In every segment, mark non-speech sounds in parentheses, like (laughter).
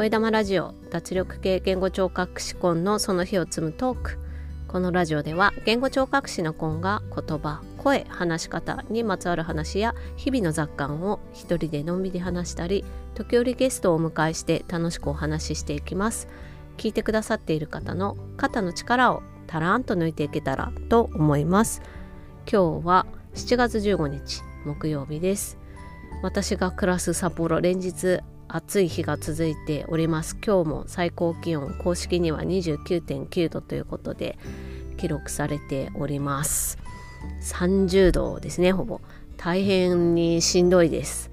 声玉ラジオ脱力系言語聴覚士コンのその日を積むトークこのラジオでは言語聴覚士のコンが言葉声話し方にまつわる話や日々の雑感を一人でのんびり話したり時折ゲストをお迎えして楽しくお話ししていきます。聞いてくださっている方の肩の力をたらんと抜いていけたらと思います。今日は7月15日木曜日です。私が暮らす札幌連日暑い日が続いております。今日も最高気温公式には29.9度ということで記録されております。30度ですねほぼ。大変にしんどいです。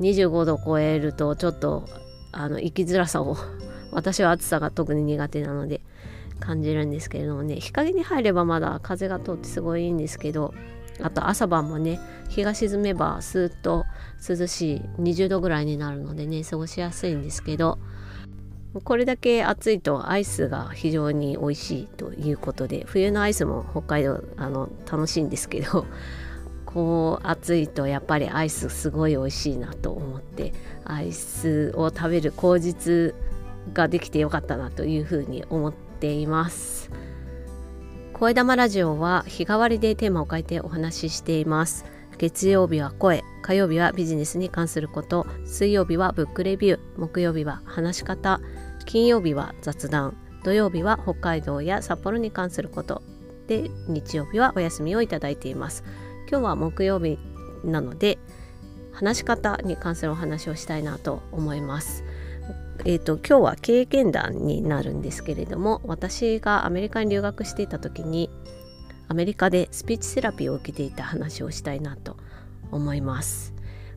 25度超えるとちょっとあの生きづらさを (laughs) 私は暑さが特に苦手なので感じるんですけれどもね。日陰に入ればまだ風が通ってすごいいいんですけどあと朝晩もね日が沈めばスーッと涼しい20度ぐらいになるのでね過ごしやすいんですけどこれだけ暑いとアイスが非常に美味しいということで冬のアイスも北海道あの楽しいんですけど (laughs) こう暑いとやっぱりアイスすごい美味しいなと思ってアイスを食べる口実ができてよかったなというふうに思っています。声玉ラジオは日替わりでテーマを変えてお話ししています。月曜日は声、火曜日はビジネスに関すること、水曜日はブックレビュー、木曜日は話し方、金曜日は雑談、土曜日は北海道や札幌に関すること、で、日曜日はお休みをいただいています。今日は木曜日なので、話し方に関するお話をしたいなと思います。えーと、今日は経験談になるんですけれども私がアメリカに留学していた時にアメリカでスピーチセラピーを受けていた話をしたいなと思います。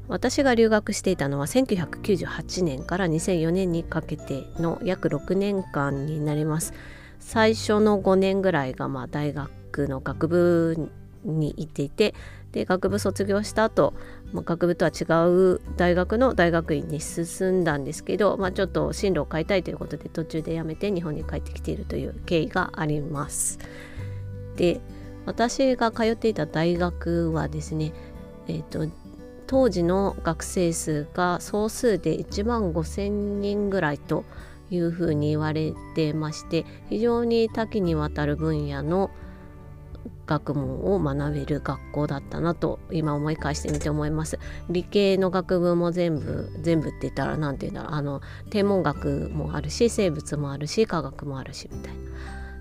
私が留学していたのは1998年から2004年にかけての約6年間になります。最初の5年ぐらいがまあ大学の学部に行っていてで学部卒業した後、まあ、学部とは違う大学の大学院に進んだんですけど、まあ、ちょっと進路を変えたいということで途中で辞めて日本に帰ってきているという経緯があります。で私が通っていた大学はですね、えーと、当時の学生数が総数で1万5,000人ぐらいというふうに言われてまして非常に多岐にわたる分野の学問を学べる学校だったなと今思い返してみて思います。理系の学部も全部全部って言ったら何て言うんだろう。あの天文学もあるし生物もあるし科学もあるしみたいな。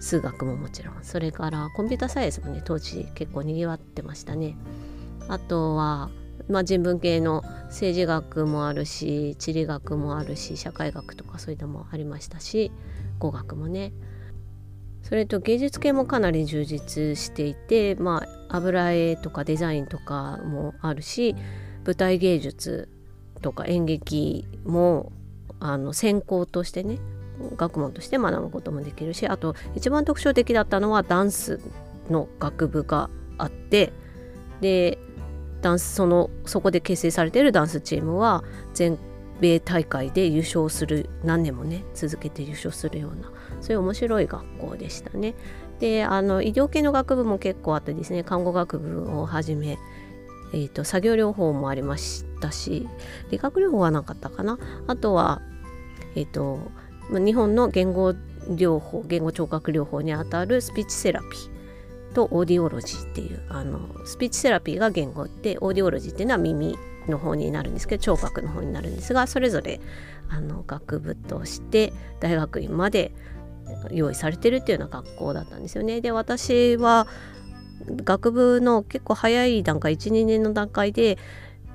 数学ももちろん。それからコンピューターサイエンスもね当時結構にぎわってましたね。あとはまあ、人文系の政治学もあるし地理学もあるし社会学とかそういうのもありましたし語学もね。それと芸術系もかなり充実していて、まあ、油絵とかデザインとかもあるし舞台芸術とか演劇もあの専攻としてね学問として学ぶこともできるしあと一番特徴的だったのはダンスの学部があってでダンスそのそこで結成されているダンスチームは全米大会で優勝する何年もね続けて優勝するようなそういう面白い学校でしたね。であの医療系の学部も結構あってですね看護学部をはじめ、えーと、作業療法もありましたし理学療法はなかったかなあとは、えーと、と日本の言語療法言語聴覚療法にあたるスピーチセラピーとオーディオロジーっていうあのスピーチセラピーが言語でオーディオロジーっていうのは耳の方になるんですけど聴覚の方になるんですがそれぞれあの学部として大学院まで用意されてるっていうような学校だったんですよね。で私は学部の結構早い段階12年の段階で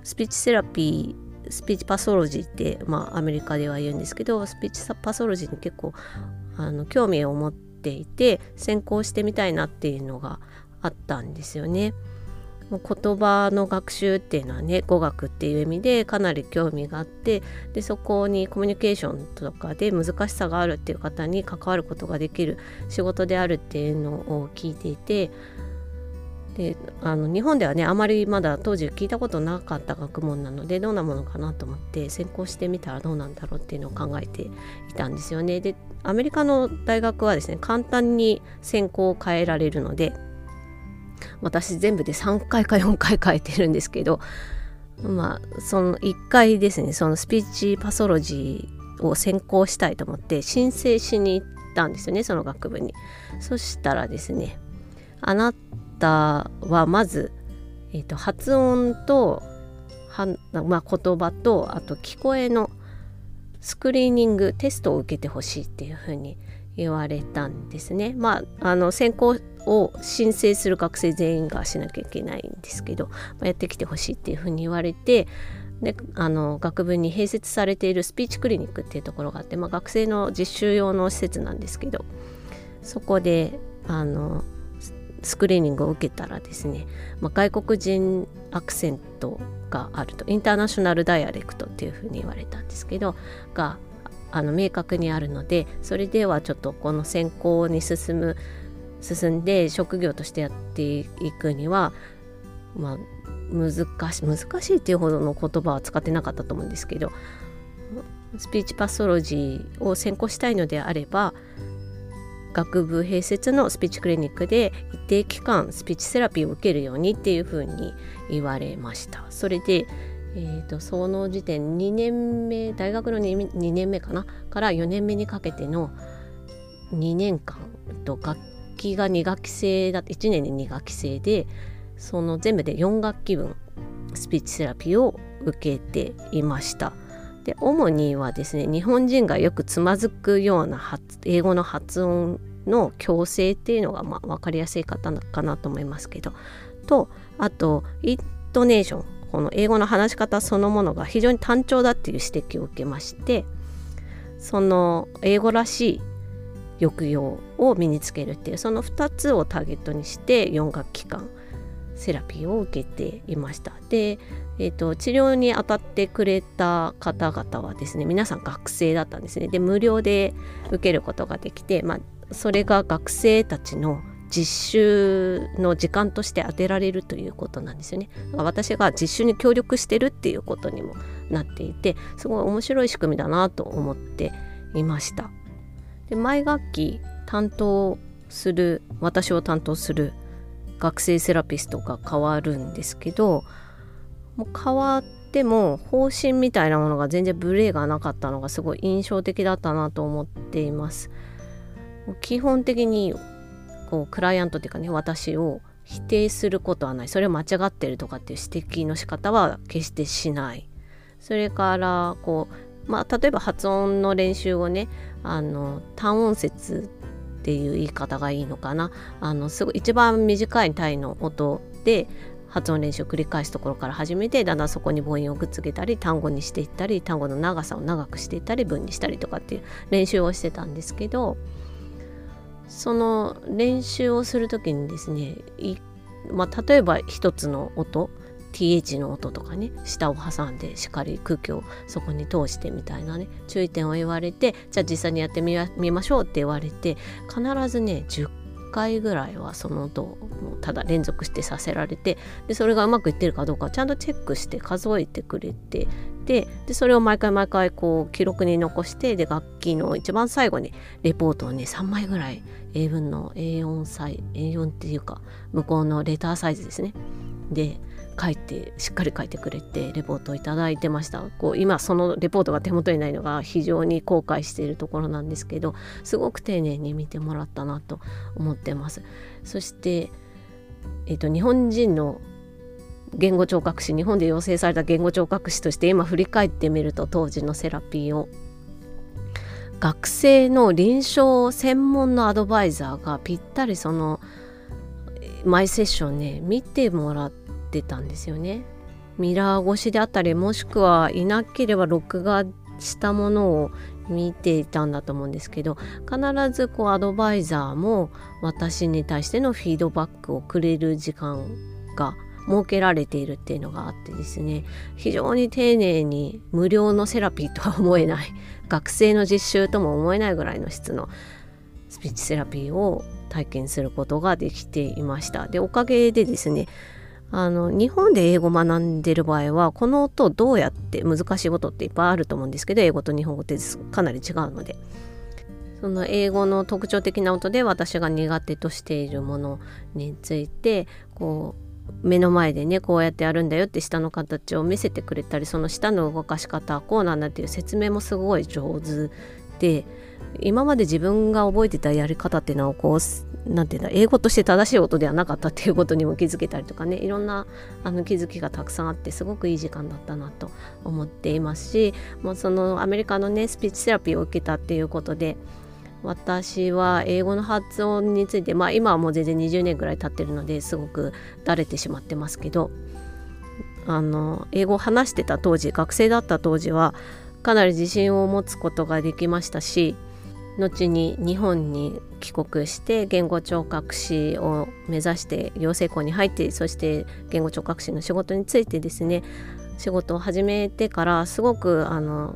スピーチセラピースピーチパソロジーって、まあ、アメリカでは言うんですけどスピーチパソロジーに結構あの興味を持っていて専攻してみたいなっていうのがあったんですよね。言葉の学習っていうのはね語学っていう意味でかなり興味があってでそこにコミュニケーションとかで難しさがあるっていう方に関わることができる仕事であるっていうのを聞いていてであの日本ではねあまりまだ当時聞いたことなかった学問なのでどんなものかなと思って専攻してみたらどうなんだろうっていうのを考えていたんですよね。でアメリカの大学はですね簡単に専攻を変えられるので私全部で3回か4回変えてるんですけどまあその1回ですねそのスピーチパソロジーを専攻したいと思って申請しに行ったんですよねその学部に。そしたらですねあなたはまず、えーと、発音とは、まあ、言葉とあと聞こえのスクリーニングテストを受けてほしいっていうふうに言われたんですね。まあ、あの専攻を申請する学生全員がしなきゃいけないんですけど、まあ、やってきてほしいっていうふうに言われてであの学部に併設されているスピーチクリニックっていうところがあって、まあ、学生の実習用の施設なんですけどそこであのスクリーニングを受けたらですね、まあ、外国人アクセントがあるとインターナショナルダイアレクトっていうふうに言われたんですけどがあの明確にあるのでそれではちょっとこの専攻に進む進んで職業としてやっていくにはまあ難しい難しいっていうほどの言葉は使ってなかったと思うんですけどスピーチパストロジーを専攻したいのであれば学部併設のスピーチクリニックで一定期間スピーチセラピーを受けるようにっていうふうに言われました。それで、えーと、その時点2年目大学の 2, 2年目かな？から4年目にかけての2年間と楽器が2学期制だって1年に2学期制でその全部で4学期分スピーチセラピーを受けていました。で主にはですね日本人がよくつまずくような英語の発音の矯正っていうのがまあ分かりやすい方かなと思いますけど。とあとイントネーション。この英語の話し方そのものが非常に単調だっていう指摘を受けましてその英語らしい抑揚を身につけるっていうその2つをターゲットにして4学期間セラピーを受けていました。でえーと、治療に当たってくれた方々はですね皆さん学生だったんですねで無料で受けることができて、まあ、それが学生たちの実習の時間として当てられるということなんですよね。私が実習に協力してるっていうことにもなっていてすごい面白い仕組みだなと思っていました。で毎学期担当する私を担当する学生セラピストが変わるんですけどもう変わっても方針みたいなものが全然ブレがなかったのがすごい印象的だったなと思っています。基本的にこうクライアントっていうかね私を否定することはない。それを間違ってるとかっていう指摘の仕方は決してしない。それからこうまあ例えば発音の練習をねあの単音節っていう言い方がいいのかな。あのすごい一番短い単位の音で発音練習を繰り返すところから始めてだんだんそこに母音をくっつけたり単語にしていったり単語の長さを長くしていったり文にしたりとかっていう練習をしてたんですけどその練習をする時にですねまあ、例えば一つの音 th の音とかね下を挟んでしっかり空気をそこに通してみたいなね注意点を言われてじゃあ実際にやってみましょうって言われて必ずね10回ぐらいはその音をただ連続してさせられてでそれがうまくいってるかどうかちゃんとチェックして数えてくれてででそれを毎回毎回こう記録に残してで楽器の一番最後にレポートをね3枚ぐらい英文の A4 サイ A4 っていうか向こうのレターサイズですね。で書いてしっかり書いてくれてレポートをいただいてました。こう今そのレポートが手元にないのが非常に後悔しているところなんですけどすごく丁寧に見てもらったなと思ってます。そして、えーと、日本人の言語聴覚士日本で養成された言語聴覚士として今振り返ってみると当時のセラピーを学生の臨床専門のアドバイザーがぴったりそのマイセッションね見てもらってたんですよね。ミラー越しであったりもしくはいなければ録画したものを見ていたんだと思うんですけど必ずこうアドバイザーも私に対してのフィードバックをくれる時間が設けられているっていうのがあってですね非常に丁寧に無料のセラピーとは思えない学生の実習とも思えないぐらいの質のスピーチセラピーを体験することができていました。でおかげでですねあの日本で英語学んでる場合はこの音どうやって難しい音っていっぱいあると思うんですけど英語と日本語ってかなり違うので。その英語の特徴的な音で私が苦手としているものについてこう目の前でねこうやってやるんだよって舌の形を見せてくれたりその舌の動かし方こうなんだっていう説明もすごい上手で今まで自分が覚えてたやり方っていうのはこう何て言うんだ英語として正しい音ではなかったっていうことにも気づけたりとかねいろんなあの気づきがたくさんあってすごくいい時間だったなと思っていますしもうそのアメリカのねスピーチセラピーを受けたっていうことで私は英語の発音についてまあ今はもう全然20年ぐらい経ってるのですごくだれてしまってますけどあの英語を話してた当時学生だった当時はかなり自信を持つことができましたし後に日本に帰国して言語聴覚士を目指して養成校に入ってそして言語聴覚士の仕事についてですね仕事を始めてからすごくあの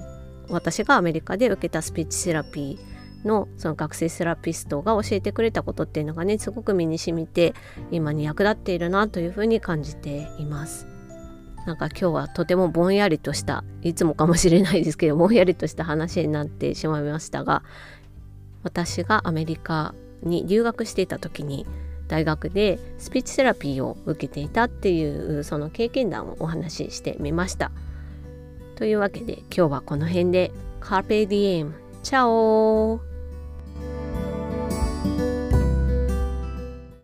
私がアメリカで受けたスピーチセラピーのその学生セラピストが教えてくれたことっていうのがねすごく身に染みて今に役立っているなというふうに感じています。なんか今日はとてもぼんやりとしたいつもかもしれないですけどぼんやりとした話になってしまいましたが私がアメリカに留学していた時に大学でスピーチセラピーを受けていたっていうその経験談をお話ししてみました。というわけで今日はこの辺でカーペディエムチャオ